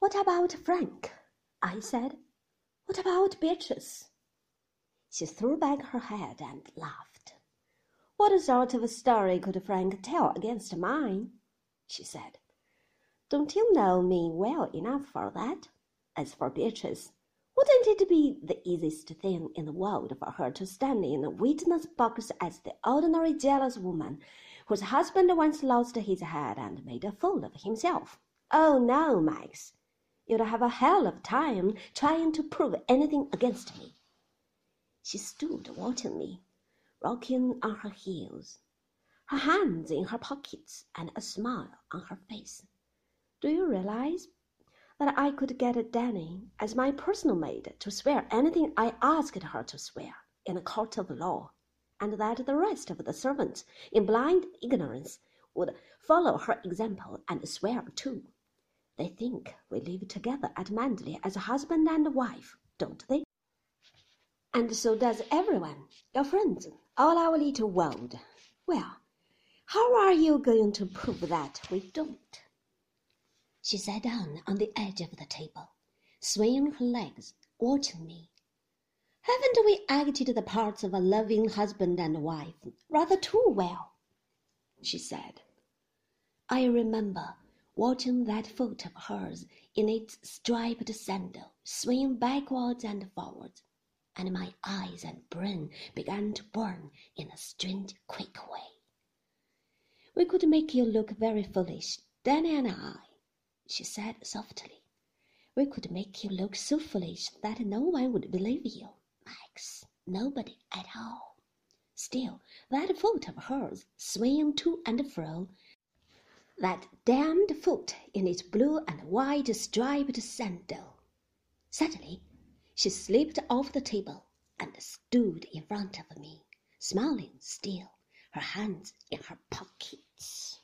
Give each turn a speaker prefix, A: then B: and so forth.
A: What about Frank? I said. What about Beatrice? She threw back her head and laughed. What sort of a story could Frank tell against mine? she said. Don't you know me well enough for that? As for Beatrice, wouldn't it be the easiest thing in the world for her to stand in the witness box as the ordinary jealous woman whose husband once lost his head and made a fool of himself? Oh, no, Max. You'd have a hell of a time trying to prove anything against me. She stood watching me, rocking on her heels, her hands in her pockets and a smile on her face. Do you realize that I could get Danny as my personal maid to swear anything I asked her to swear in a court of law, and that the rest of the servants, in blind ignorance, would follow her example and swear too? They think we live together at Manderley as a husband and wife, don't they? And so does everyone, your friends, all our little world. Well, how are you going to prove that we don't? She sat down on the edge of the table, swinging her legs, watching me. Haven't we acted the parts of a loving husband and wife rather too well? she said. I remember watching that foot of hers in its striped sandal swing backwards and forwards, and my eyes and brain began to burn in a strange, quick way. We could make you look very foolish, Danny and I, she said softly. We could make you look so foolish that no one would believe you, Max. Nobody at all. Still, that foot of hers swinging to and fro that damned foot in its blue and white striped sandal. Suddenly she slipped off the table and stood in front of me, smiling still, her hands in her pockets.